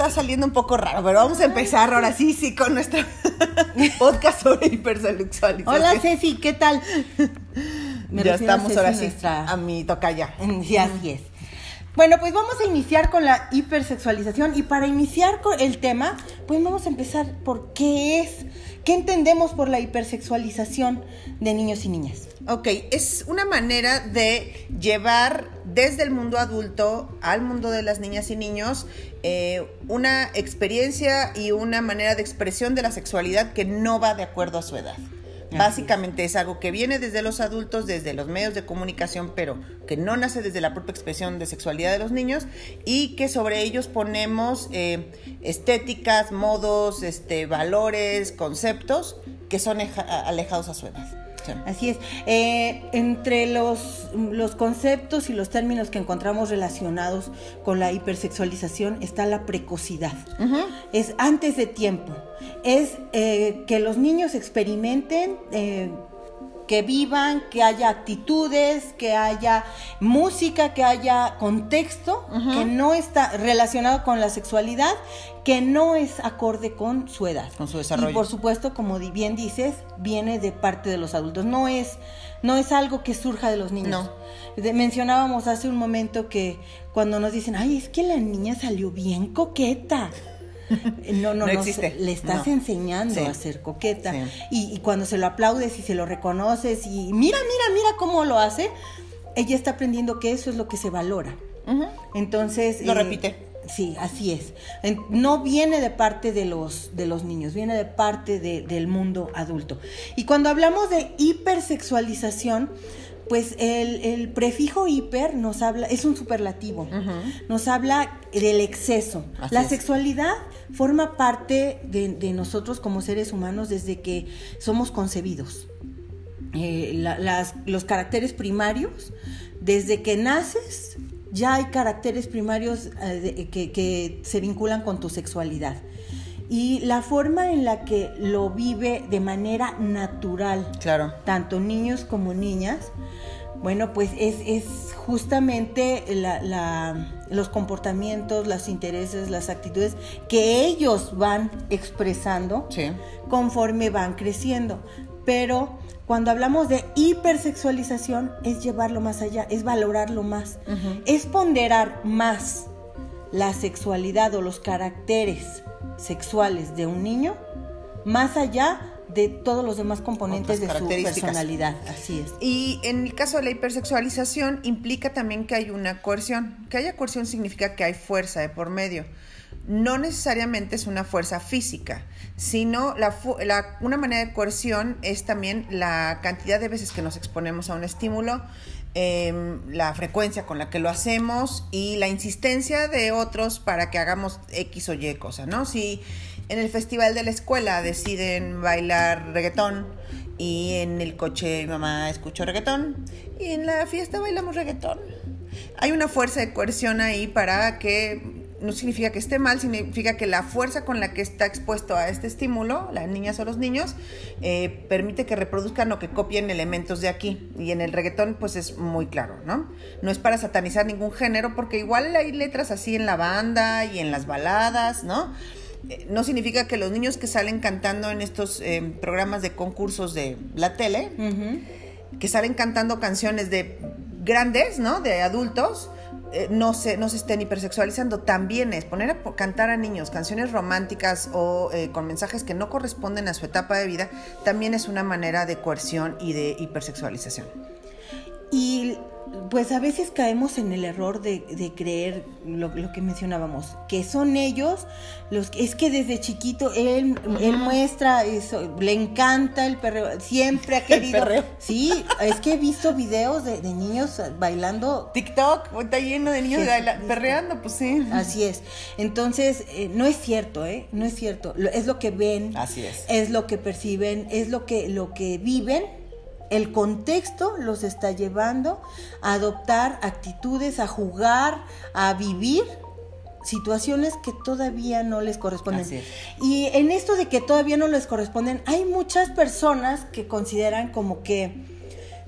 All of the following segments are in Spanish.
está saliendo un poco raro, pero vamos a empezar ahora sí, sí, con nuestro podcast sobre hipersexualización. Hola Ceci, ¿qué tal? Me ya estamos ahora sí a mi tocaya. Sí, así es. Bueno, pues vamos a iniciar con la hipersexualización y para iniciar con el tema, pues vamos a empezar por qué es, qué entendemos por la hipersexualización de niños y niñas. Ok, es una manera de llevar desde el mundo adulto al mundo de las niñas y niños eh, una experiencia y una manera de expresión de la sexualidad que no va de acuerdo a su edad. Básicamente es algo que viene desde los adultos, desde los medios de comunicación, pero que no nace desde la propia expresión de sexualidad de los niños y que sobre ellos ponemos eh, estéticas, modos, este, valores, conceptos que son alejados a su edad. Así es. Eh, entre los, los, conceptos y los términos que encontramos relacionados con la hipersexualización está la precocidad. Es antes de tiempo. Es eh, que los niños experimenten eh, que vivan, que haya actitudes, que haya música, que haya contexto que no está relacionado con la sexualidad, que no es acorde con su edad. Con su desarrollo. Y por supuesto, como bien dices, viene de parte de los adultos. No es, no es algo que surja de los niños. No. mencionábamos hace un momento que cuando nos dicen, ay, es que la niña salió bien coqueta. No, no, no, existe. le estás enseñando a ser coqueta. Y, cuando se lo aplaudes y se lo reconoces y mira, mira, mira cómo lo hace, ella está aprendiendo que eso es lo que se valora. Entonces... Lo eh, repite. Sí, así es. No viene de parte de los, de los niños, viene de parte del mundo adulto. Y cuando hablamos de hipersexualización, pues el, prefijo hiper nos habla, es un superlativo, nos habla del exceso. la sexualidad forma parte de, nosotros como seres humanos desde que somos concebidos. Eh, los caracteres primarios, desde que naces, ya hay caracteres primarios eh, que, que se vinculan con tu sexualidad y la forma en la que lo vive de manera natural, claro. tanto niños como niñas, bueno, pues es, es justamente la, los comportamientos, los intereses, las actitudes que ellos van expresando conforme van creciendo. Pero cuando hablamos de hipersexualización es llevarlo más allá, es valorarlo más, es ponderar más la sexualidad o los caracteres sexuales de un niño más allá de todos los demás componentes de su personalidad. Así es. Y en el caso de la hipersexualización implica también que hay una coerción. Que haya coerción significa que hay fuerza de por medio. No necesariamente es una fuerza física, sino la, una manera de coerción es también la cantidad de veces que nos exponemos a un estímulo, em, la frecuencia con la que lo hacemos y la insistencia de otros para que hagamos X o Y cosa, ¿no? Si en el festival de la escuela deciden bailar reggaetón y en el coche mi mamá escuchó reggaetón y en la fiesta bailamos reggaetón. Hay una fuerza de coerción ahí para que no significa que esté mal, significa que la fuerza con la que está expuesto a este estímulo, las niñas o los niños, eh, permite que reproduzcan o que copien elementos de aquí. Y en el reggaetón, pues es muy claro, ¿no? No es para satanizar ningún género, porque igual hay letras así en la banda y en las baladas, ¿no? Eh, no significa que los niños que salen cantando en estos eh, programas de concursos de la tele, que salen cantando canciones de grandes, ¿no? De adultos, eh, no, se, no se estén hipersexualizando. También es poner a cantar a niños canciones románticas o con mensajes que no corresponden a su etapa de vida, también es una manera de coerción y de hipersexualización. Y pues a veces caemos en el error de, creer lo, que mencionábamos, que son ellos los que, es que desde chiquito él, él muestra eso, le encanta el perreo, siempre ha querido. Sí, es que he visto videos de, niños bailando. TikTok, está lleno de niños perreando, pues sí. Así es. Entonces, eh, no es cierto, ¿eh? No es cierto. Es lo que ven. Así es. Es lo que perciben, es lo que, lo que viven el contexto los está llevando a adoptar actitudes, a jugar, a vivir situaciones que todavía no les corresponden. Y en esto de que todavía no les corresponden, hay muchas personas que consideran como que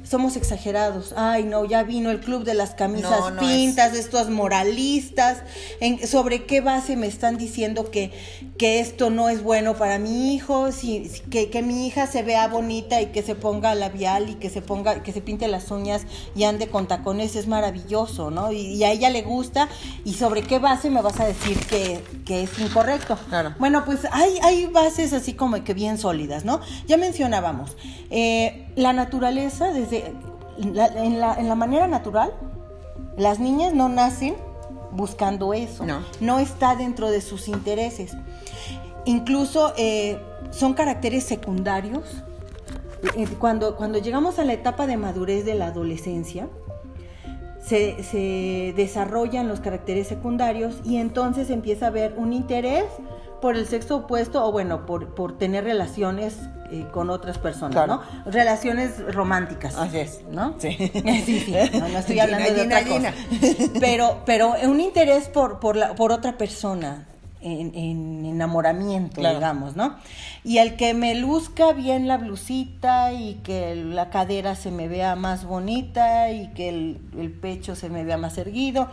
somos exagerados. Ay, no, ya vino el club de las camisas pintas, estos moralistas. En, ¿Sobre qué base me están diciendo que, que esto no es bueno para mi hijo? Si, que, que, mi hija se vea bonita y que se ponga labial y que se ponga, que se pinte las uñas y ande con tacones es maravilloso, ¿no? Y, a ella le gusta. ¿Y sobre qué base me vas a decir que, que es incorrecto? Claro. Bueno, pues hay, hay bases así como que bien sólidas, ¿no? Ya mencionábamos. Eh, la naturaleza, desde la, en, la, en la manera natural, las niñas no nacen buscando eso. No. No está dentro de sus intereses. Incluso eh, son caracteres secundarios. Cuando, cuando llegamos a la etapa de madurez de la adolescencia, se, se, desarrollan los caracteres secundarios y entonces empieza a haber un interés por el sexo opuesto o bueno, por, por tener relaciones eh, con otras personas, ¿no? Relaciones románticas. Así es. ¿No? Sí. sí, sí. No, estoy hablando de otra cosa. Pero, pero un interés por, por, la, por otra persona, en, enamoramiento, digamos, ¿no? Y el que me luzca bien la blusita y que la cadera se me vea más bonita y que el, el pecho se me vea más erguido,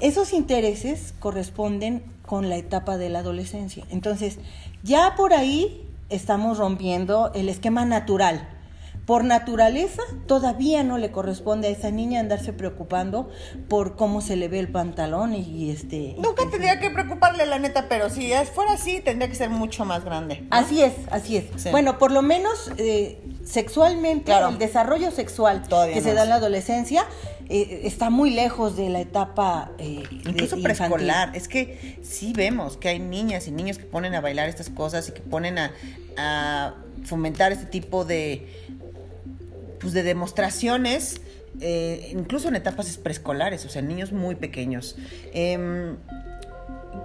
esos intereses corresponden con la etapa de la adolescencia. Entonces, ya por ahí estamos rompiendo el esquema natural por naturaleza todavía no le corresponde a esa niña andarse preocupando por cómo se le ve el pantalón y, este nunca tendría que preocuparle la neta pero si fuera así tendría que ser mucho más grande así es así es. Bueno por lo menos eh, sexualmente el desarrollo sexual que se da en la adolescencia eh, está muy lejos de la etapa eh, incluso preescolar. Es que sí vemos que hay niñas y niños que ponen a bailar estas cosas y que ponen a fomentar este tipo de pues, de demostraciones, eh, incluso en etapas preescolares, o sea, niños muy pequeños. Em,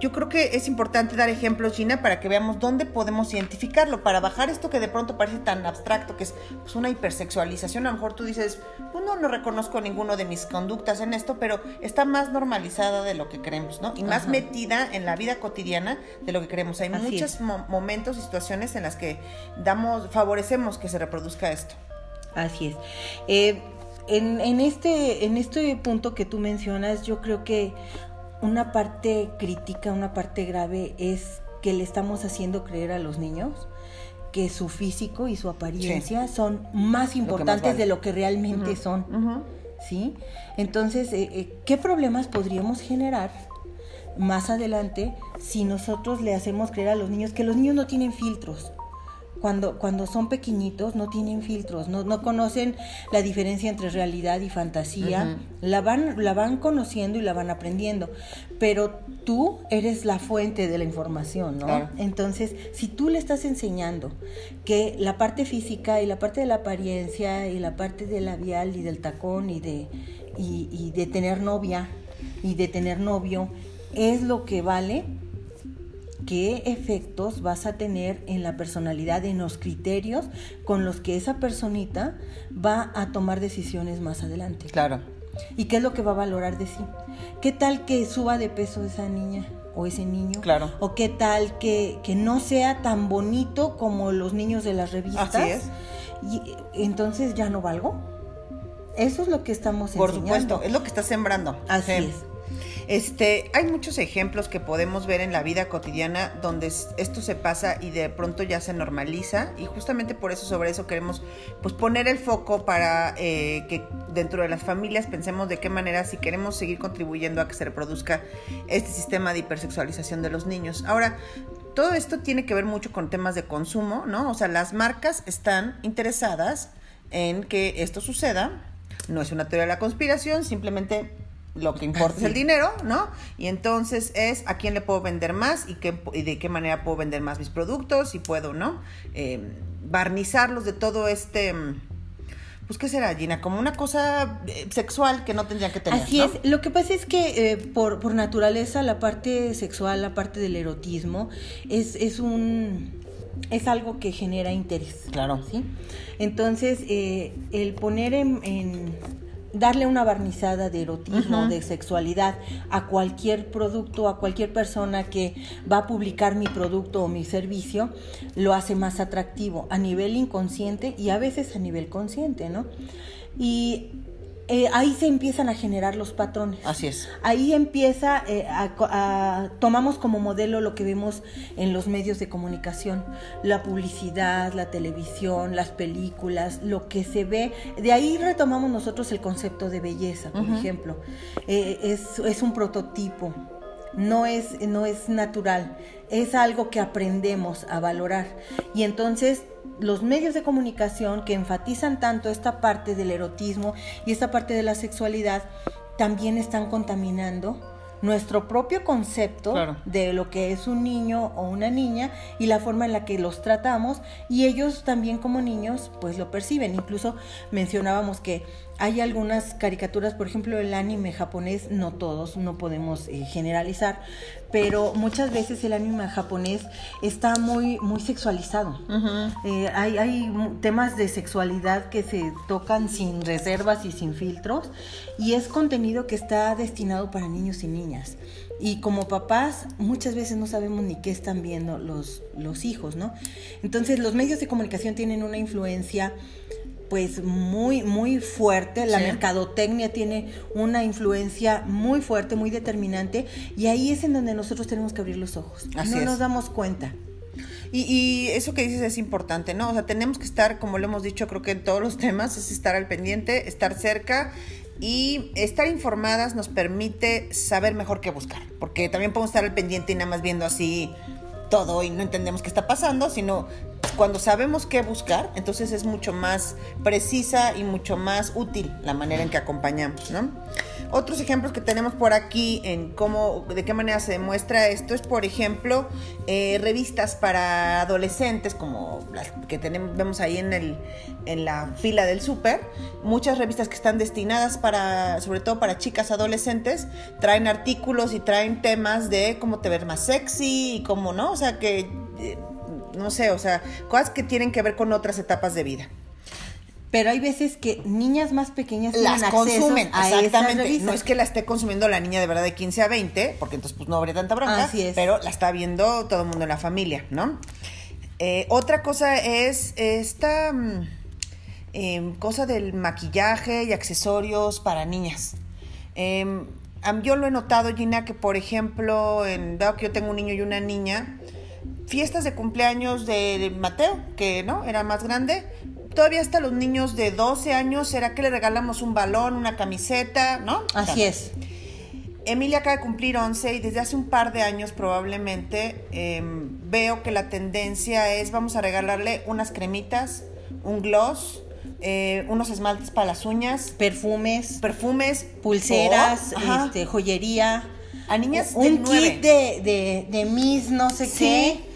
yo creo que es importante dar ejemplos, Gina, para que veamos dónde podemos identificarlo, para bajar esto que de pronto parece tan abstracto, que es pues, una hipersexualización. A lo mejor tú dices, pues no, no reconozco ninguno de mis conductas en esto, pero está más normalizada de lo que creemos, ¿no? Y más metida en la vida cotidiana de lo que creemos. Hay muchos momentos y situaciones en las que damos, favorecemos que se reproduzca esto. Así es. Eh, en, en, este, en este punto que tú mencionas, yo creo que una parte crítica, una parte grave es que le estamos haciendo creer a los niños que su físico y su apariencia son más importantes de lo que realmente son. ¿Sí? Entonces, eh, eh, ¿qué problemas podríamos generar más adelante si nosotros le hacemos creer a los niños que los niños no tienen filtros? Cuando, cuando son pequeñitos no tienen filtros, no, no conocen la diferencia entre realidad y fantasía, la, van, la van conociendo y la van aprendiendo, pero tú eres la fuente de la información, ¿no? Entonces, si tú le estás enseñando que la parte física y la parte de la apariencia y la parte del labial y del tacón y de, y, y de tener novia y de tener novio es lo que vale, qué efectos vas a tener en la personalidad, en los criterios con los que esa personita va a tomar decisiones más adelante. Claro. ¿Y qué es lo que va a valorar de sí? ¿Qué tal que suba de peso esa niña o ese niño? Claro. ¿O qué tal que, que no sea tan bonito como los niños de las revistas? Así es. Y entonces ya no valgo. Eso es lo que estamos Por supuesto, es lo que está sembrando. Así es. Este, hay muchos ejemplos que podemos ver en la vida cotidiana donde esto se pasa y de pronto ya se normaliza y justamente por eso sobre eso queremos pues poner el foco para eh, que dentro de las familias pensemos de qué manera si queremos seguir contribuyendo a que se reproduzca este sistema de hipersexualización de los niños. Ahora, todo esto tiene que ver mucho con temas de consumo, ¿no? O sea, las marcas están interesadas en que esto suceda. No es una teoría de la conspiración, simplemente lo que importa es el dinero, ¿no? Y entonces es a quién le puedo vender más y, qué, y de qué manera puedo vender más mis productos y puedo, ¿no? Eh, barnizarlos de todo este... Pues, ¿qué será, Gina? Como una cosa eh, sexual que no tendrían que tener. Así es. Lo que pasa es que eh, por, por naturaleza la parte sexual, la parte del erotismo, es, es un es algo que genera interés. Claro. ¿sí? Entonces, el poner en, darle una barnizada de erotismo, de sexualidad a cualquier producto, a cualquier persona que va a publicar mi producto o mi servicio, lo hace más atractivo a nivel inconsciente y a veces a nivel consciente, ¿no? Y eh, ahí se empiezan a generar los patrones. Así es. Ahí empieza, eh, a, tomamos como modelo lo que vemos en los medios de comunicación, la publicidad, la televisión, las películas, lo que se ve. De ahí retomamos nosotros el concepto de belleza, por ejemplo. Eh, es, es un prototipo, no es, no es natural, es algo que aprendemos a valorar. Y entonces los medios de comunicación que enfatizan tanto esta parte del erotismo y esta parte de la sexualidad también están contaminando nuestro propio concepto de lo que es un niño o una niña y la forma en la que los tratamos y ellos también como niños pues lo perciben. Incluso mencionábamos que hay algunas caricaturas, por ejemplo, el anime japonés, no todos, no podemos eh, generalizar, pero muchas veces el anime japonés está muy, muy sexualizado. Eh, hay, hay temas de sexualidad que se tocan sin reservas y sin filtros, y es contenido que está destinado para niños y niñas. Y como papás, muchas veces no sabemos ni qué están viendo los, los hijos, ¿no? Entonces, los medios de comunicación tienen una influencia pues muy, muy fuerte. La mercadotecnia tiene una influencia muy fuerte, muy determinante, y ahí es en donde nosotros tenemos que abrir los ojos. no nos damos cuenta. Y, y, eso que dices es importante, ¿no? O sea, tenemos que estar, como lo hemos dicho, creo que en todos los temas, es estar al pendiente, estar cerca y estar informadas nos permite saber mejor qué buscar, porque también podemos estar al pendiente y nada más viendo así todo y no entendemos qué está pasando, sino cuando sabemos qué buscar, entonces es mucho más precisa y mucho más útil la manera en que acompañamos, ¿no? Otros ejemplos que tenemos por aquí en cómo, de qué manera se demuestra esto es, por ejemplo, eh, revistas para adolescentes, como las que tenemos, vemos ahí en, el, en la fila del súper. Muchas revistas que están destinadas para, sobre todo para chicas adolescentes, traen artículos y traen temas de cómo te ver más sexy y cómo, ¿no? O sea, que, eh, no sé, o sea, cosas que tienen que ver con otras etapas de vida pero hay veces que niñas más pequeñas las consumen, exactamente. No es que la esté consumiendo la niña de verdad de 15 a 20, porque entonces pues no habría tanta bronca, Así es. pero la está viendo todo el mundo en la familia, ¿no? Eh, otra cosa es esta mm, em, cosa del maquillaje y accesorios para niñas. Em, yo lo he notado, Gina, que por ejemplo, en, dado que yo tengo un niño y una niña, fiestas de cumpleaños de Mateo, que no era más grande, todavía hasta los niños de 12 años, ¿será que le regalamos un balón, una camiseta, no? Así es. Emilia acaba de cumplir 11 y desde hace un par de años probablemente em, veo que la tendencia es vamos a regalarle unas cremitas, un gloss, eh, unos esmaltes para las uñas, perfumes, perfumes, pulseras, este, joyería. A niñas un kit de, de, de Miss no sé qué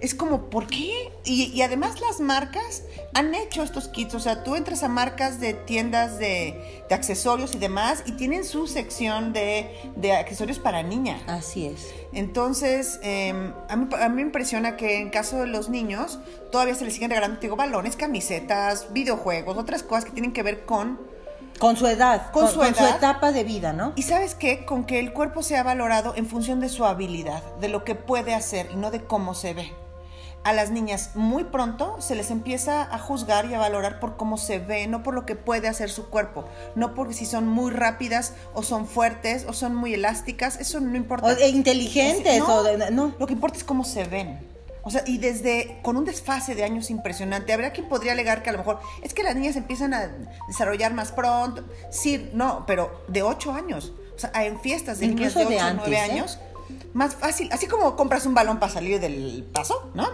es como, ¿por qué? Y, además las marcas han hecho estos kits, o sea, tú entras a marcas de tiendas de, accesorios y demás y tienen su sección de, accesorios para niñas. Así es. Entonces, em, a, mí, me impresiona que en caso de los niños todavía se les siguen regalando, digo, balones, camisetas, videojuegos, otras cosas que tienen que ver con con su edad, con, su, etapa de vida, ¿no? Y sabes qué, con que el cuerpo sea valorado en función de su habilidad, de lo que puede hacer y no de cómo se ve a las niñas muy pronto se les empieza a juzgar y a valorar por cómo se ve, no por lo que puede hacer su cuerpo, no porque si son muy rápidas o son fuertes o son muy elásticas, eso no importa. O inteligentes, no, o no. Lo que importa es cómo se ven. O sea, y desde con un desfase de años impresionante, habría quien podría alegar que a lo mejor es que las niñas empiezan a desarrollar más pronto. Sí, no, pero de 8 años. O sea, en fiestas de niñas de 8 o 9 años, más fácil. Así como compras un balón para salir del paso, ¿no?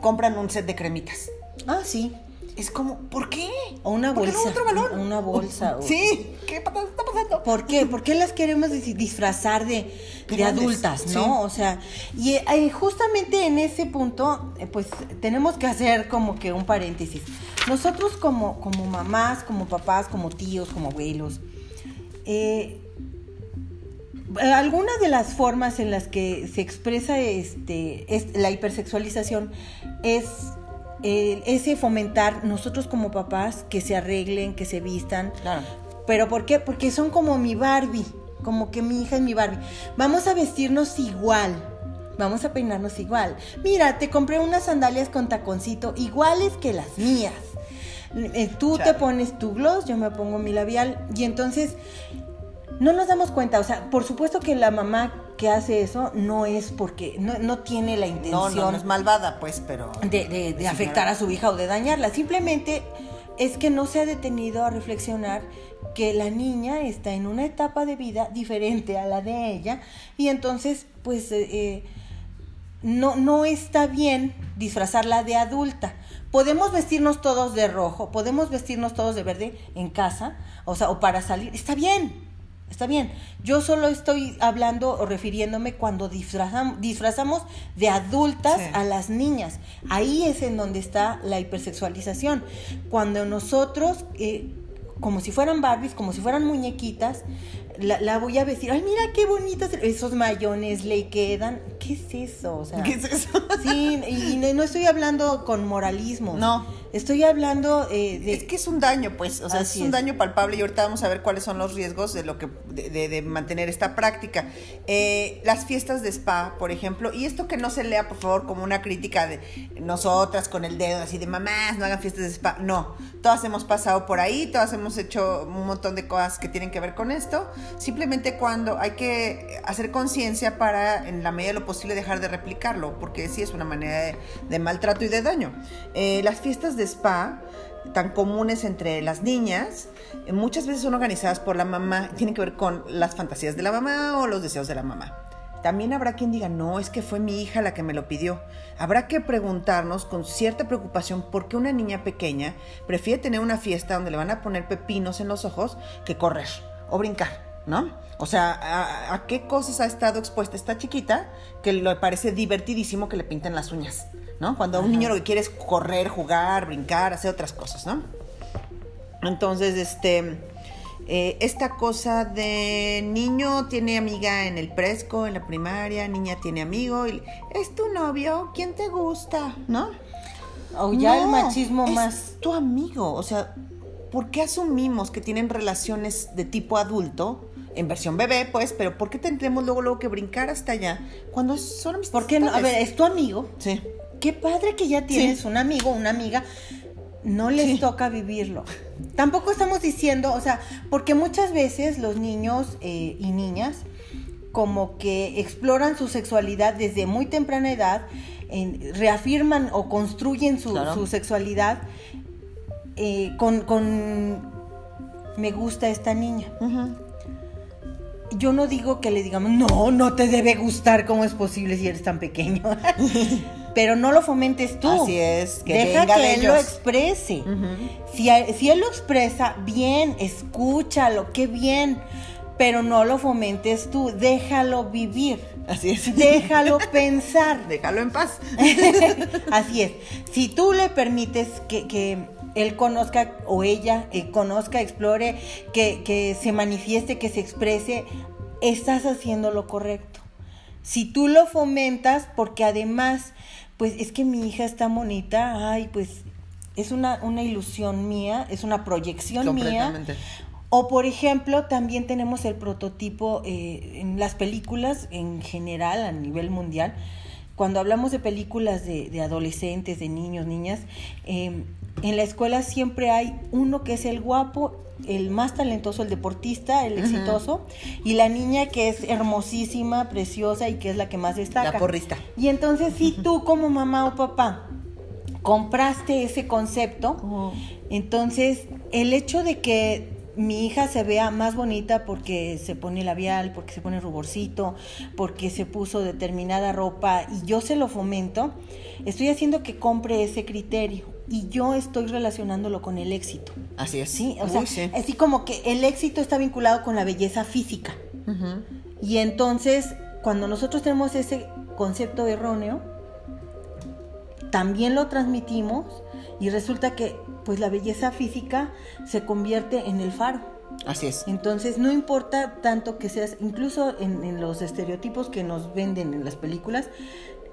Compran un set de cremitas. Ah, sí. Es como, ¿por qué? O una bolsa. ¿Por qué no otro balón? Una bolsa. Sí, ¿qué está pasando? ¿Por qué? ¿Por qué las queremos disfrazar de, de adultas, no? O sea, y eh, justamente en ese punto, eh, pues tenemos que hacer como que un paréntesis. Nosotros como, como mamás, como papás, como tíos, como abuelos, eh, algunas de las formas en las que se expresa este, la hipersexualización es eh, ese fomentar nosotros como papás que se arreglen, que se vistan. Claro. ¿Pero por qué? Porque son como mi Barbie, como que mi hija es mi Barbie. Vamos a vestirnos igual, vamos a peinarnos igual. Mira, te compré unas sandalias con taconcito iguales que las mías. eh, tú te pones tu gloss, yo me pongo mi labial y entonces no nos damos cuenta, o sea, por supuesto que la mamá que hace eso no es porque no, tiene la intención. No, no, es malvada, pues, pero. De, de afectar a su hija o de dañarla. Simplemente es que no se ha detenido a reflexionar que la niña está en una etapa de vida diferente a la de ella y entonces, pues. Eh, eh, no, no está bien disfrazarla de adulta. Podemos vestirnos todos de rojo, podemos vestirnos todos de verde en casa, o sea, o para salir, está bien, Está bien, yo solo estoy hablando o refiriéndome cuando disfrazamos, disfrazamos de adultas a las niñas. Ahí es en donde está la hipersexualización. Cuando nosotros, eh, como si fueran Barbies, como si fueran muñequitas, la, voy a vestir. Ay, mira qué bonitos esos mayones le quedan. ¿Qué es eso? ¿Qué es eso? Sí, y no, estoy hablando con moralismo. No. Estoy hablando eh, de... Es que es un daño, pues, o sea, es un daño palpable y ahorita vamos a ver cuáles son los riesgos de lo que de, de, mantener esta práctica. Eh, las fiestas de spa, por ejemplo, y esto que no se lea, por favor, como una crítica de nosotras con el dedo, así de mamás, no hagan fiestas de spa. No, todas hemos pasado por ahí, todas hemos hecho un montón de cosas que tienen que ver con esto. Simplemente cuando hay que hacer conciencia para, en la medida de lo posible, dejar de replicarlo, porque sí es una manera de, maltrato y de daño. Eh, las fiestas de de spa tan comunes entre las niñas, eh, muchas veces son organizadas por la mamá, tienen que ver con las fantasías de la mamá o los deseos de la mamá. También habrá quien diga, no, es que fue mi hija la que me lo pidió. Habrá que preguntarnos con cierta preocupación por qué una niña pequeña prefiere tener una fiesta donde le van a poner pepinos en los ojos que correr o brincar, ¿no? O sea, ¿a, a qué cosas ha estado expuesta esta chiquita que le parece divertidísimo que le pinten las uñas? ¿No? Cuando un niño lo que quiere es correr, jugar, brincar, hacer otras cosas, ¿no? Entonces, este, eh, esta cosa de niño tiene amiga en el presco, en la primaria, niña tiene amigo, y, es tu novio, ¿quién te gusta? ¿No? O ya el machismo es más. Tu amigo, o sea, ¿por qué asumimos que tienen relaciones de tipo adulto? En versión bebé, pues, pero ¿por qué tendremos luego, luego que brincar hasta allá? Cuando son amistades. ¿Por qué no? A ver, es tu amigo. Sí qué padre que ya tienes un amigo, una amiga. No les toca vivirlo. Tampoco estamos diciendo, o sea, porque muchas veces los niños eh, y niñas como que exploran su sexualidad desde muy temprana edad, reafirman o construyen su, sexualidad eh, con, me gusta esta niña. Yo no digo que le digamos, no, no te debe gustar, ¿cómo es posible si eres tan pequeño? pero no lo fomentes tú. Así es, que Deja que él lo exprese. si, si él lo expresa, bien, escúchalo, qué bien, pero no lo fomentes tú, déjalo vivir. Así es. Déjalo pensar. Déjalo en paz. Así es. Si tú le permites que, él conozca o ella eh, conozca, explore, que, que se manifieste, que se exprese, estás haciendo lo correcto. Si tú lo fomentas, porque además pues es que mi hija está bonita, ay, pues es una, una ilusión mía, es una proyección mía. O por ejemplo, también tenemos el prototipo eh, en las películas en general a nivel mundial. Cuando hablamos de películas de, de adolescentes, de niños, niñas, eh, en la escuela siempre hay uno que es el guapo, el más talentoso, el deportista, el exitoso, y la niña que es hermosísima, preciosa y que es la que más destaca. La porrista. Y entonces si tú como mamá o papá compraste ese concepto, oh. entonces el hecho de que mi hija se vea más bonita porque se pone labial, porque se pone ruborcito, porque se puso determinada ropa y yo se lo fomento, estoy haciendo que compre ese criterio y yo estoy relacionándolo con el éxito. Así es. Sí, o sea, así como que el éxito está vinculado con la belleza física. Y entonces, cuando nosotros tenemos ese concepto erróneo, también lo transmitimos y resulta que pues la belleza física se convierte en el faro. Así es. Entonces, no importa tanto que seas, incluso en, en, los estereotipos que nos venden en las películas,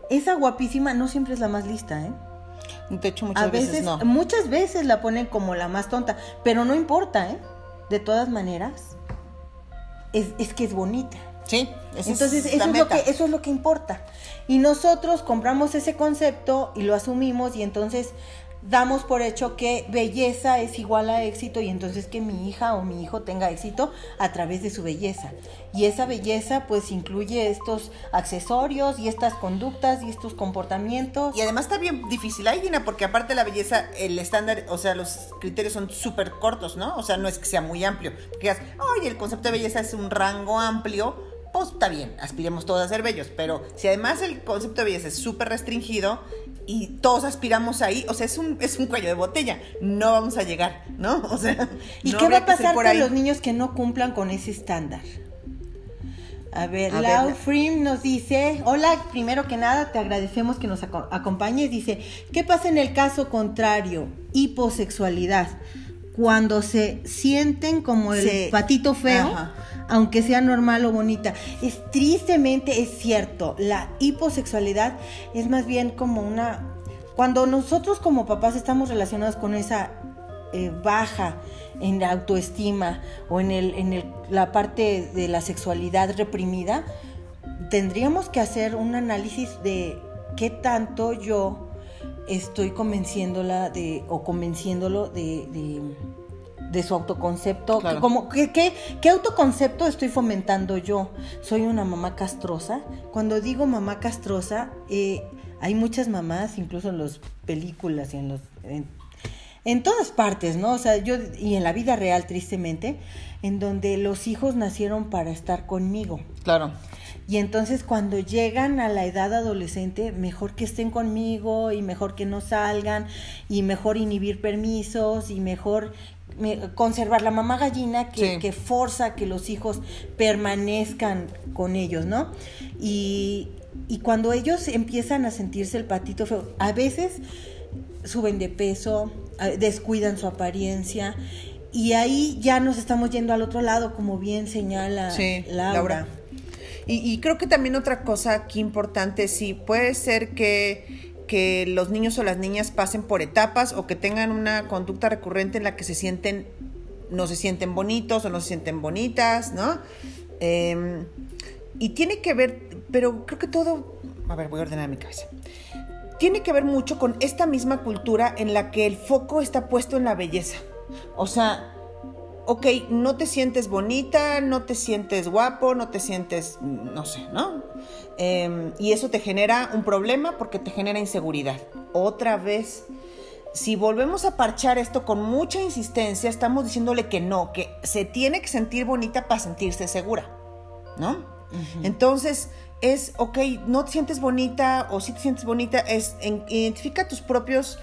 esa guapísima no siempre es la más lista, ¿eh? De hecho, muchas veces, no. Muchas veces la ponen como la más tonta, pero no importa, ¿eh? De todas maneras, es, es que es bonita. Sí, entonces eso, es lo que, eso es lo que importa. Y nosotros compramos ese concepto y lo asumimos y entonces damos por hecho que belleza es igual a éxito y entonces que mi hija o mi hijo tenga éxito a través de su belleza. Y esa belleza pues incluye estos accesorios y estas conductas y estos comportamientos. Y además está bien difícil ahí, Gina, porque aparte de la belleza, el estándar, o sea, los criterios son súper cortos, ¿no? O sea, no es que sea muy amplio. Que digas, oye, el concepto de belleza es un rango amplio, pues está bien, aspiremos todos a ser bellos, pero si además el concepto de belleza es súper restringido y todos aspiramos ahí, o sea, es un, es un cuello de botella, no vamos a llegar, ¿no? O sea, ¿y qué va a pasar con los niños que no cumplan con ese estándar? A ver, Lau Frim nos dice, hola, primero que nada te agradecemos que nos acompañes, dice, ¿qué pasa en el caso contrario? Hiposexualidad, cuando se sienten como el patito feo aunque sea normal o bonita. Es tristemente es cierto, la hiposexualidad es más bien como una cuando nosotros como papás estamos relacionados con esa eh, baja en la autoestima o en, el, en el, la parte de la sexualidad reprimida, tendríamos que hacer un análisis de qué tanto yo estoy convenciéndola de o convenciéndolo de de su autoconcepto. Como, ¿qué, qué, autoconcepto estoy fomentando yo? ¿Soy una mamá castrosa? Cuando digo mamá castrosa, eh, hay muchas mamás, incluso en las películas y en los... En, todas partes, ¿no? O sea, yo, y en la vida real, tristemente, en donde los hijos nacieron para estar conmigo. Claro. Y entonces cuando llegan a la edad adolescente, mejor que estén conmigo y mejor que no salgan y mejor inhibir permisos y mejor conservar la mamá gallina que, que, forza que los hijos permanezcan con ellos, ¿no? Y, y cuando ellos empiezan a sentirse el patito feo, a veces suben de peso, descuidan su apariencia y ahí ya nos estamos yendo al otro lado, como bien señala Laura. Y, y, creo que también otra cosa aquí importante, sí, puede ser que que los niños o las niñas pasen por etapas o que tengan una conducta recurrente en la que se sienten, no se sienten bonitos o no se sienten bonitas, ¿no? Em, y tiene que ver, pero creo que todo, a ver, voy a ordenar mi cabeza. Tiene que ver mucho con esta misma cultura en la que el foco está puesto en la belleza. O sea, ok, no te sientes bonita, no te sientes guapo, no te sientes, no sé, ¿no? Em, y eso te genera un problema porque te genera inseguridad. Otra vez, si volvemos a parchar esto con mucha insistencia, estamos diciéndole que no, que se tiene que sentir bonita para sentirse segura, ¿no? Entonces, es, ok, no te sientes bonita o si te sientes bonita, es identifica tus propios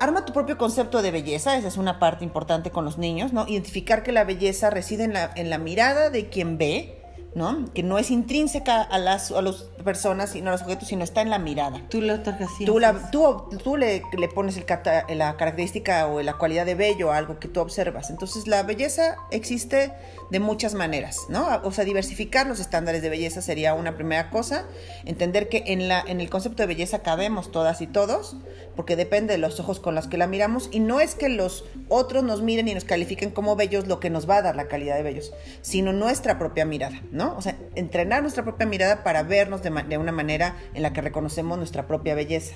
arma tu propio concepto de belleza, esa es una parte importante con los niños, ¿no? Identificar que la belleza reside en la, en la mirada de quien ve, ¿no? Que no es intrínseca a las, a las personas, sino a los objetos, sino está en la mirada. Tú le otorgas Tú, tú, tú le, le, pones el, la característica o la cualidad de bello a algo que tú observas. Entonces, la belleza existe de muchas maneras, ¿no? O sea, diversificar los estándares de belleza sería una primera cosa. Entender que en, la, en el concepto de belleza cabemos todas y todos, porque depende de los ojos con los que la miramos. Y no es que los otros nos miren y nos califiquen como bellos lo que nos va a dar la calidad de bellos, sino nuestra propia mirada, ¿no? O sea, entrenar nuestra propia mirada para vernos de, una manera en la que reconocemos nuestra propia belleza.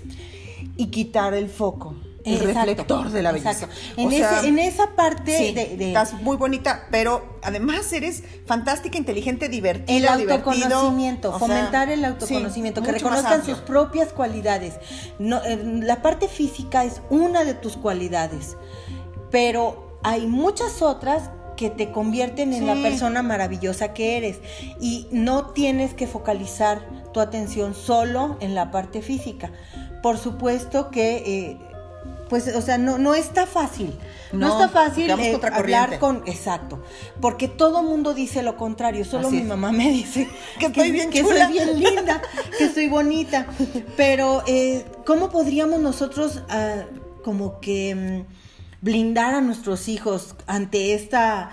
Y quitar el foco el reflector de la belleza. En, en, esa parte de, Estás muy bonita, pero además eres fantástica, inteligente, divertida. El autoconocimiento, fomentar el autoconocimiento, que reconozcan sus propias cualidades. No, la parte física es una de tus cualidades, pero hay muchas otras que te convierten en la persona maravillosa que eres. Y no tienes que focalizar tu atención solo en la parte física. Por supuesto que, eh, pues, o sea, no, no está fácil. No, está fácil eh, hablar con... Exacto. Porque todo mundo dice lo contrario. Solo mi mamá me dice que, estoy bien que soy bien linda, que soy bonita. Pero, eh, ¿cómo podríamos nosotros ah, como que... Blindar a nuestros hijos ante esta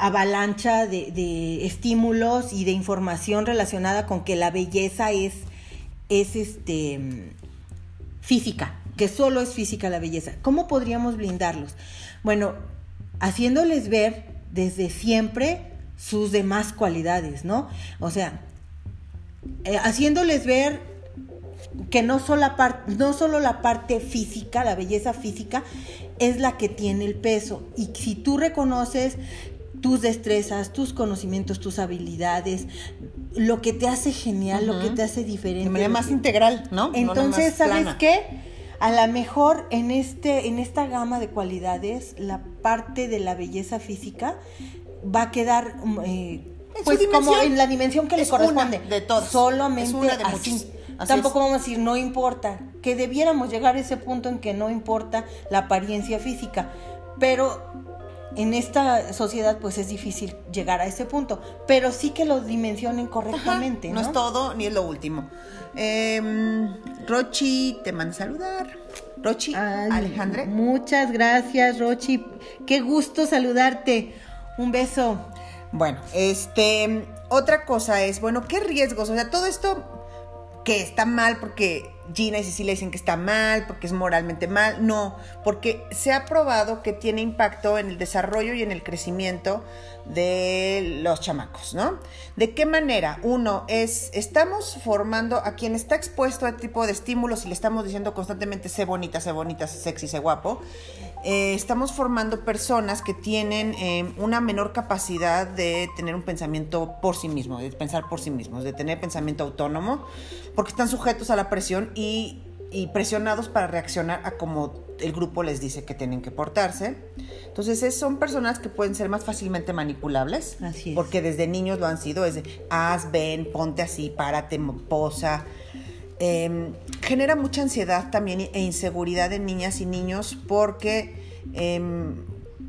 avalancha de, estímulos y de información relacionada con que la belleza es, es este, física, que solo es física la belleza. ¿Cómo podríamos blindarlos? Bueno, haciéndoles ver desde siempre sus demás cualidades, ¿no? O sea, eh, haciéndoles ver que no solo, la parte, no solo la parte física, la belleza física, es la que tiene el peso. Y si tú reconoces tus destrezas, tus conocimientos, tus habilidades, lo que te hace genial, lo que te hace diferente. De manera más integral, ¿no? Entonces, ¿sabes qué? A lo mejor en, este, en esta gama de cualidades, la parte de la belleza física va a quedar eh, pues como en la dimensión que le corresponde. de todos. Solamente así. Tampoco vamos a decir no importa, que debiéramos llegar a ese punto en que no importa la apariencia física, pero en esta sociedad pues es difícil llegar a ese punto, pero sí que lo dimensionen correctamente. ¿no? es todo ni es lo último. Em, Rochi, te mando a saludar. Rochi, Alejandre. Muchas gracias, Rochi. Qué gusto saludarte. Un beso. Bueno, este, otra cosa es, bueno, ¿qué riesgos? O sea, todo esto que está mal porque Gina y Cecilia dicen que está mal, porque es moralmente mal. No, porque se ha probado que tiene impacto en el desarrollo y en el crecimiento de los chamacos, ¿no? ¿De qué manera? Uno es, estamos formando a quien está expuesto a este tipo de estímulos y le estamos diciendo constantemente, sé bonita, sé bonita, sé sexy, sé guapo. Eh, estamos formando personas que tienen eh, una menor capacidad de tener un pensamiento por sí mismo, de pensar por sí mismos, de tener pensamiento autónomo, porque están sujetos a la presión y, presionados para reaccionar a como el grupo les dice que tienen que portarse. Entonces son personas que pueden ser más fácilmente manipulables, así porque desde niños lo han sido, es de, haz, ven, ponte así, párate, posa. Em, genera mucha ansiedad también e inseguridad en niñas y niños porque em,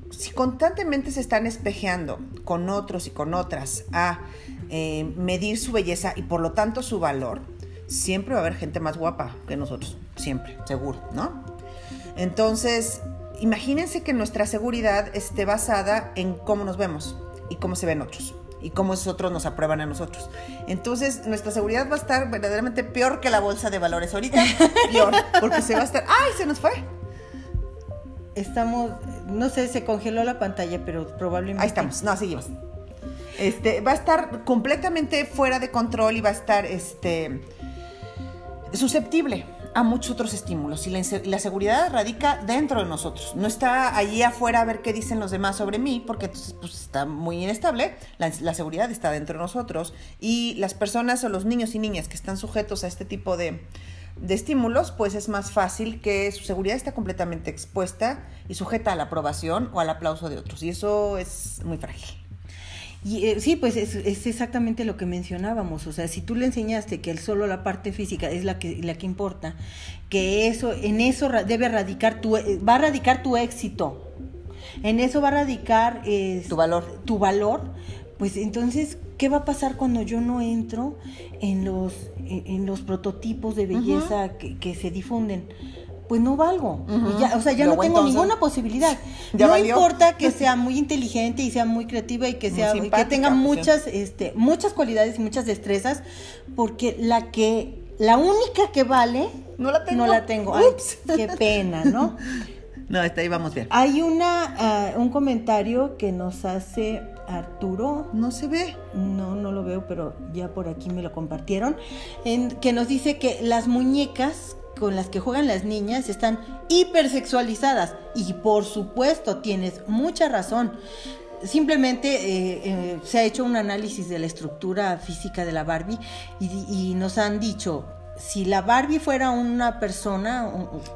si constantemente se están espejeando con otros y con otras a em, medir su belleza y por lo tanto su valor, siempre va a haber gente más guapa que nosotros, siempre, seguro, ¿no? Entonces, imagínense que nuestra seguridad esté basada en cómo nos vemos y cómo se ven otros y cómo esos otros nos aprueban a nosotros. Entonces, nuestra seguridad va a estar verdaderamente peor que la bolsa de valores ahorita, peor, porque se va a estar, ¡ay, se nos fue! Estamos, no sé, se congeló la pantalla, pero probablemente... Ahí estamos, no, seguimos. Este, va a estar completamente fuera de control y va a estar, este, susceptible a muchos otros estímulos y la, seguridad radica dentro de nosotros. No está allí afuera a ver qué dicen los demás sobre mí, porque entonces pues, está muy inestable. La, seguridad está dentro de nosotros y las personas o los niños y niñas que están sujetos a este tipo de, de estímulos, pues es más fácil que su seguridad esté completamente expuesta y sujeta a la aprobación o al aplauso de otros. Y eso es muy frágil. Y eh, sí, pues es, exactamente lo que mencionábamos. O sea, si tú le enseñaste que el solo la parte física es la que, la que importa, que eso, en eso debe radicar tu, eh, va a radicar tu éxito. En eso va a radicar tu valor. Tu valor. Pues entonces, ¿qué va a pasar cuando yo no entro en los, en, los prototipos de belleza que, que se difunden? Pues no valgo. o sea, ya no tengo ninguna posibilidad. no importa que sea muy inteligente y sea muy creativa y que sea que tenga muchas este muchas cualidades y muchas destrezas, porque la que la única que vale no la tengo. No la tengo. qué pena, ¿no? No, está ahí vamos bien. Hay una ah, un comentario que nos hace Arturo. No se ve. No, no lo veo, pero ya por aquí me lo compartieron. En, que nos dice que las muñecas con las que juegan las niñas están hipersexualizadas. Y por supuesto, tienes mucha razón. Simplemente eh, eh, se ha hecho un análisis de la estructura física de la Barbie y nos han dicho, si la Barbie fuera una persona,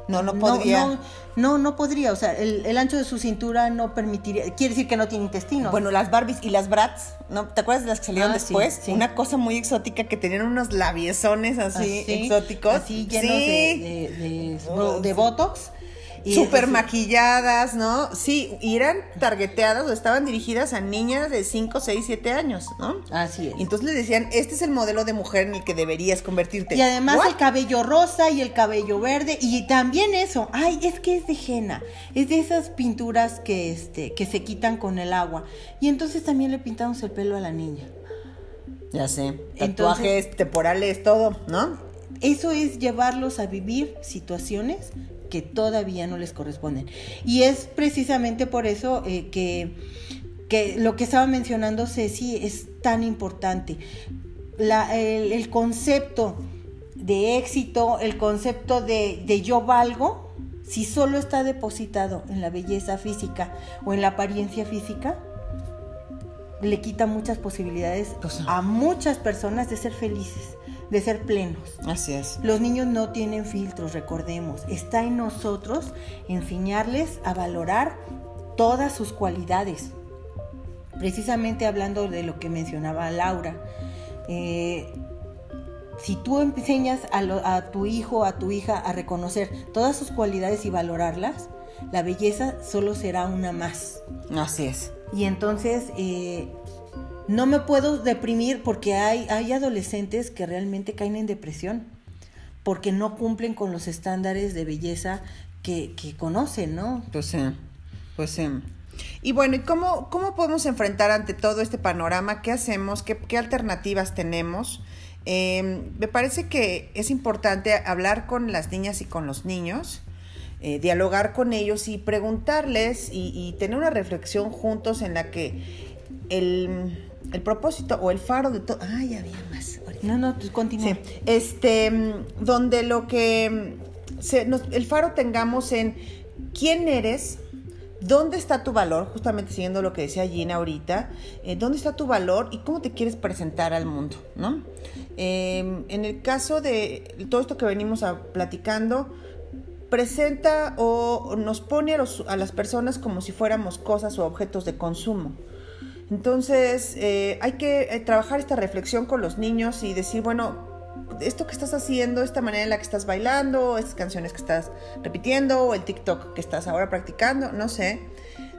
no, no podría. No, no, podría. O sea, el, ancho de su cintura no permitiría. Quiere decir que no tiene intestino. Bueno, las Barbies y las Brats, ¿no? ¿Te acuerdas de las que salieron ah, después? Una cosa muy exótica que tenían unos labiezones así, ah, exóticos. Así llenos de, de, botox Súper maquilladas, ¿no? Sí, y eran targeteadas o estaban dirigidas a niñas de 5, 6, 7 años, ¿no? Así es. Entonces les decían, este es el modelo de mujer en el que deberías convertirte. Y además el cabello rosa y el cabello verde y también eso, ay, es que es de henna, es de esas pinturas que, este, que se quitan con el agua. Y entonces también le pintamos el pelo a la niña. Ya sé, tatuajes temporales, todo, ¿no? Eso es llevarlos a vivir situaciones que todavía no les corresponden. Y es precisamente por eso eh, que, que, lo que estaba mencionando Ceci es tan importante. La, el, concepto de éxito, el concepto de, de yo valgo, si solo está depositado en la belleza física o en la apariencia física, le quita muchas posibilidades a muchas personas de ser felices, de ser plenos. Así es. Los niños no tienen filtros, recordemos. Está en nosotros enseñarles a valorar todas sus cualidades. Precisamente hablando de lo que mencionaba Laura, eh, si tú enseñas a, lo- a tu hijo, a tu hija a reconocer todas sus cualidades y valorarlas, la belleza solo será una más. Así es. Y entonces eh, no me puedo deprimir porque hay, hay adolescentes que realmente caen en depresión porque no cumplen con los estándares de belleza que, que conocen, ¿no? Pues sí, pues sí. Y bueno, ¿y cómo, cómo podemos enfrentar ante todo este panorama? ¿Qué hacemos? ¿Qué, qué alternativas tenemos? Eh, me parece que es importante hablar con las niñas y con los niños, eh, dialogar con ellos y preguntarles y, y tener una reflexión juntos en la que el, el propósito o el faro de todo... Ay, había más. ahorita. No, no, pues continúa. Sí, este, donde lo que se- nos- el faro tengamos en quién eres, dónde está tu valor, justamente siguiendo lo que decía Gina ahorita, eh, dónde está tu valor y cómo te quieres presentar al mundo, ¿no? Eh, en el caso de todo esto que venimos a- platicando, presenta o nos pone a, los- a las personas como si fuéramos cosas o objetos de consumo. Entonces, eh, hay que eh, trabajar esta reflexión con los niños y decir, bueno, esto que estás haciendo, esta manera en la que estás bailando, estas canciones que estás repitiendo, o el TikTok que estás ahora practicando, no sé,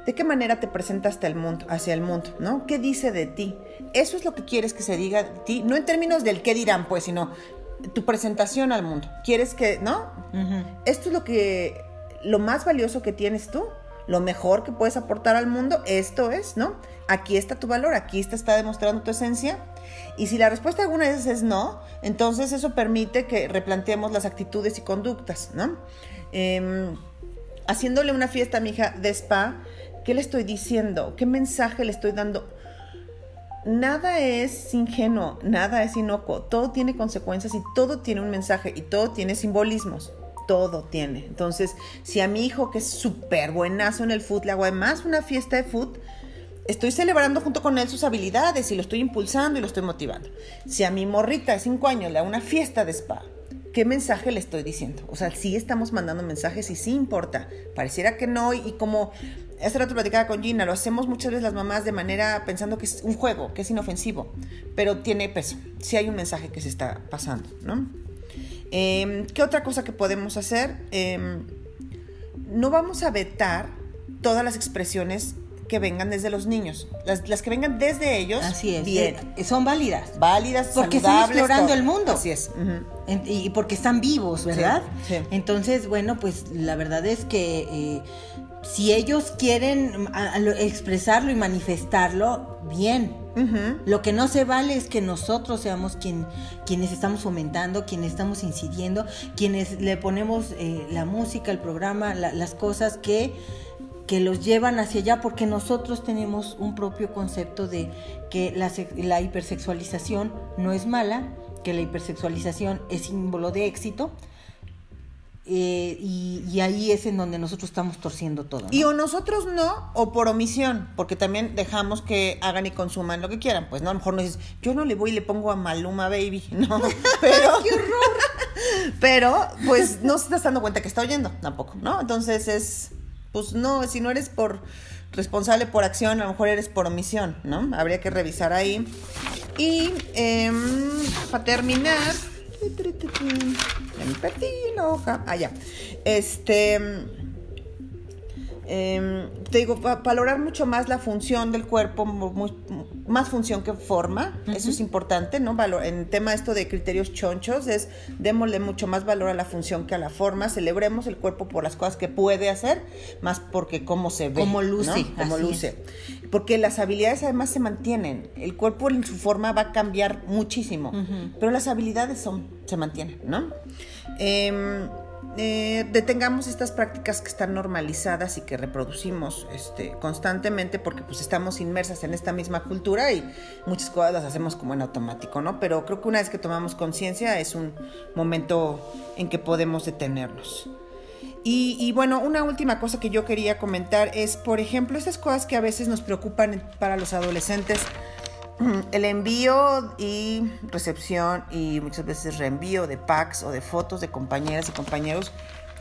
¿de qué manera te presentas el mundo, hacia el mundo, ¿no? ¿Qué dice de ti? Eso es lo que quieres que se diga de ti, no en términos del qué dirán, pues, sino tu presentación al mundo. ¿Quieres que, no? Ujú. esto es lo que lo más valioso que tienes tú, lo mejor que puedes aportar al mundo, esto es, ¿no? Aquí está tu valor, aquí está demostrando tu esencia. Y si la respuesta alguna vez es no, entonces eso permite que replanteemos las actitudes y conductas, ¿no? Em, haciéndole una fiesta a mi hija de spa, ¿qué le estoy diciendo? ¿Qué mensaje le estoy dando? Nada es ingenuo, nada es inocuo, todo tiene consecuencias y todo tiene un mensaje y todo tiene simbolismos, todo tiene. Entonces, si a mi hijo que es súper buenazo en el foot le hago además una fiesta de foot, estoy celebrando junto con él sus habilidades y lo estoy impulsando y lo estoy motivando. Si a mi morrita de 5 años le hago una fiesta de spa, ¿qué mensaje le estoy diciendo? O sea, sí estamos mandando mensajes y sí importa. Pareciera que no y, como hace rato platicaba con Gina, lo hacemos muchas veces las mamás de manera pensando que es un juego, que es inofensivo, pero tiene peso. Sí hay un mensaje que se está pasando, ¿no? Eh, ¿Qué otra cosa que podemos hacer? Eh, no vamos a vetar todas las expresiones que vengan desde los niños. Las, las que vengan desde ellos, Así es. bien. eh, son válidas. Válidas, Porque están explorando todo. el mundo. Así es. En- y porque están vivos, ¿verdad? Sí, sí. Entonces, bueno, pues la verdad es que eh, si ellos quieren a- a lo- expresarlo y manifestarlo, bien. Lo que no se vale es que nosotros seamos quien, quienes estamos fomentando, quienes estamos incidiendo, quienes le ponemos eh, la música, el programa, la- las cosas que, que los llevan hacia allá, porque nosotros tenemos un propio concepto de que la, la hipersexualización no es mala, que la hipersexualización es símbolo de éxito. eh, y, y ahí es en donde nosotros estamos torciendo todo. ¿no? Y o nosotros no, o por omisión, porque también dejamos que hagan y consuman lo que quieran. Pues no, a lo mejor no dices, yo no le voy y le pongo a Maluma Baby, no, pero... ¡Qué horror! Pero, pues, no se estás dando cuenta que está oyendo tampoco, ¿no? Entonces es, pues no, si no eres por responsable por acción, a lo mejor eres por omisión, ¿no? Habría que revisar ahí. Y em, para terminar, me perdí la hoja. Ah, ya. Este. Em, te digo, va- valorar mucho más la función del cuerpo, muy- más función que forma, eso es importante, ¿no? Valor, en tema esto de criterios chonchos, es démosle mucho más valor a la función que a la forma, celebremos el cuerpo por las cosas que puede hacer, más porque cómo se ve. Cómo luce, ¿no? Cómo luce. Porque las habilidades además se mantienen, el cuerpo en su forma va a cambiar muchísimo, pero las habilidades son, se mantienen, ¿no? Em, eh, detengamos estas prácticas que están normalizadas y que reproducimos este, constantemente porque pues estamos inmersas en esta misma cultura y muchas cosas las hacemos como en automático, ¿no? Pero creo que una vez que tomamos conciencia es un momento en que podemos detenernos. Y, y, bueno, una última cosa que yo quería comentar es, por ejemplo, estas cosas que a veces nos preocupan para los adolescentes el envío y recepción y muchas veces reenvío de packs o de fotos de compañeras y compañeros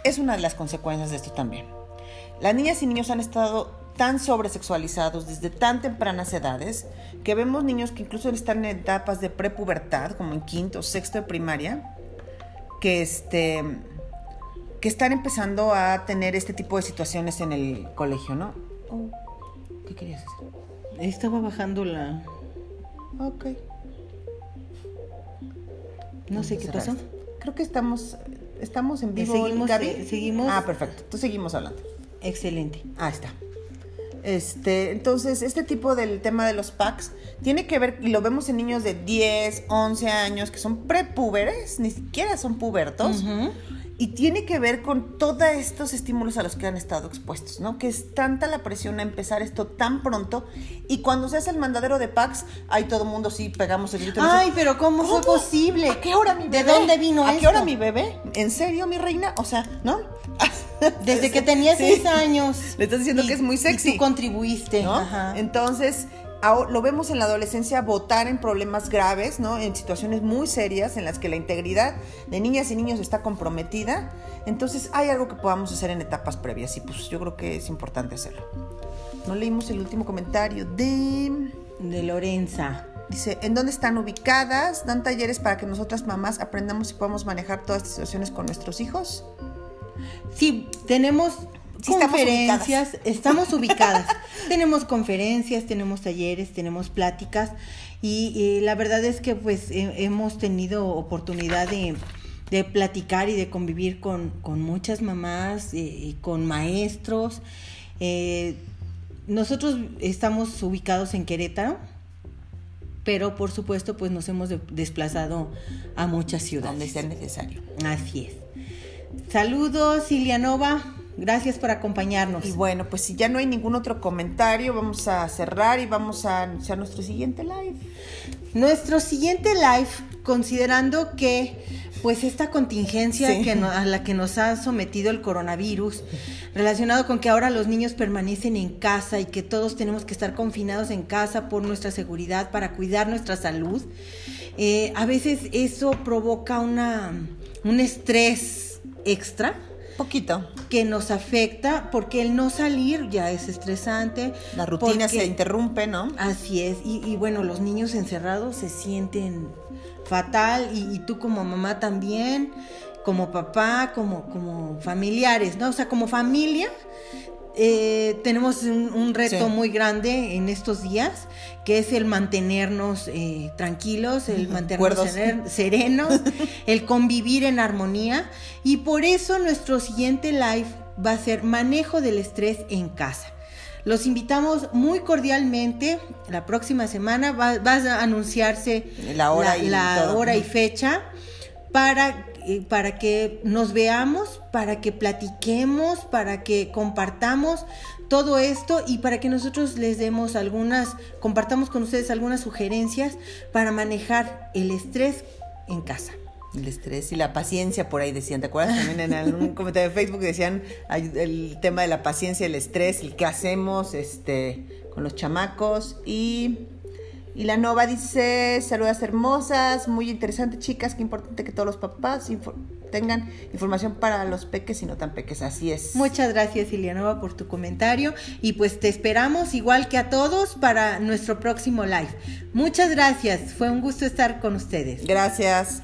es una de las consecuencias de esto también. Las niñas y niños han estado tan sobresexualizados desde tan tempranas edades que vemos niños que incluso están en etapas de prepubertad, como en quinto o sexto de primaria, que, este, que están empezando a tener este tipo de situaciones en el colegio, ¿no? Oh, ¿Qué querías hacer? Estaba bajando la, Ok. No sé qué pasó. Creo que estamos, estamos en vivo. Seguimos, eh, seguimos. Ah, perfecto. Entonces seguimos hablando. Excelente. Ah, está. Este, entonces, este tipo del tema de los packs tiene que ver, y lo vemos en niños de 10, 11 años, que son prepúberes, ni siquiera son pubertos, y tiene que ver con todos estos estímulos a los que han estado expuestos, ¿no? Que es tanta la presión a empezar esto tan pronto y cuando se hace el mandadero de packs, hay todo el mundo sí pegamos el grito. Ay, pero ¿cómo, fue posible? ¿A qué hora mi bebé? ¿De dónde vino ¿A qué hora mi bebé? ¿En serio, mi reina? O sea, ¿no? Desde que tenía seis años. Le estás diciendo que es muy sexy. Y tú contribuiste. ¿no? Entonces, lo vemos en la adolescencia votar en problemas graves, ¿no? En situaciones muy serias en las que la integridad de niñas y niños está comprometida. Entonces hay algo que podamos hacer en etapas previas y pues yo creo que es importante hacerlo. No leímos el último comentario de... De Lorenza. Dice, ¿en dónde están ubicadas? ¿Dan talleres para que nosotras mamás aprendamos y podamos manejar todas estas situaciones con nuestros hijos? Sí, tenemos conferencias, estamos ubicadas. tenemos conferencias, tenemos talleres, tenemos pláticas y, la verdad es que pues hemos tenido oportunidad de, platicar y de convivir con, muchas mamás eh, y con maestros. Eh, nosotros estamos ubicados en Querétaro, pero por supuesto pues nos hemos desplazado a muchas ciudades. Donde sea necesario. Así es. Saludos, Ilianova. Gracias por acompañarnos. Y bueno, pues si ya no hay ningún otro comentario, vamos a cerrar y vamos a anunciar nuestro siguiente live. Nuestro siguiente live, considerando que pues esta contingencia que a la que nos ha sometido el coronavirus, relacionado con que ahora los niños permanecen en casa y que todos tenemos que estar confinados en casa por nuestra seguridad, para cuidar nuestra salud, eh, a veces eso provoca una, un estrés extra Poquito. Que nos afecta porque el no salir ya es estresante. La rutina se interrumpe, ¿no? Así es. Y, bueno, los niños encerrados se sienten fatal y, tú como mamá también, como papá, como, como familiares, ¿no? O sea, como familia eh, tenemos un, reto muy grande en estos días, que es el mantenernos eh, tranquilos, el mantenernos serenos, el convivir en armonía. Y por eso nuestro siguiente live va a ser manejo del estrés en casa. Los invitamos muy cordialmente. La próxima semana va, a anunciarse la hora, y, la hora y fecha para para que nos veamos, para que platiquemos, para que compartamos todo esto y para que nosotros les demos algunas, compartamos con ustedes algunas sugerencias para manejar el estrés en casa. El estrés y la paciencia, por ahí decían, ¿te acuerdas? También en algún comentario de Facebook decían el tema de la paciencia, el estrés, el qué hacemos este, con los chamacos y y la Nova dice, saludas hermosas, muy interesante chicas, qué importante que todos los papás tengan información para los peques y no tan peques, así es. Muchas gracias Ilianova por tu comentario y pues te esperamos igual que a todos para nuestro próximo live. Muchas gracias, fue un gusto estar con ustedes. Gracias.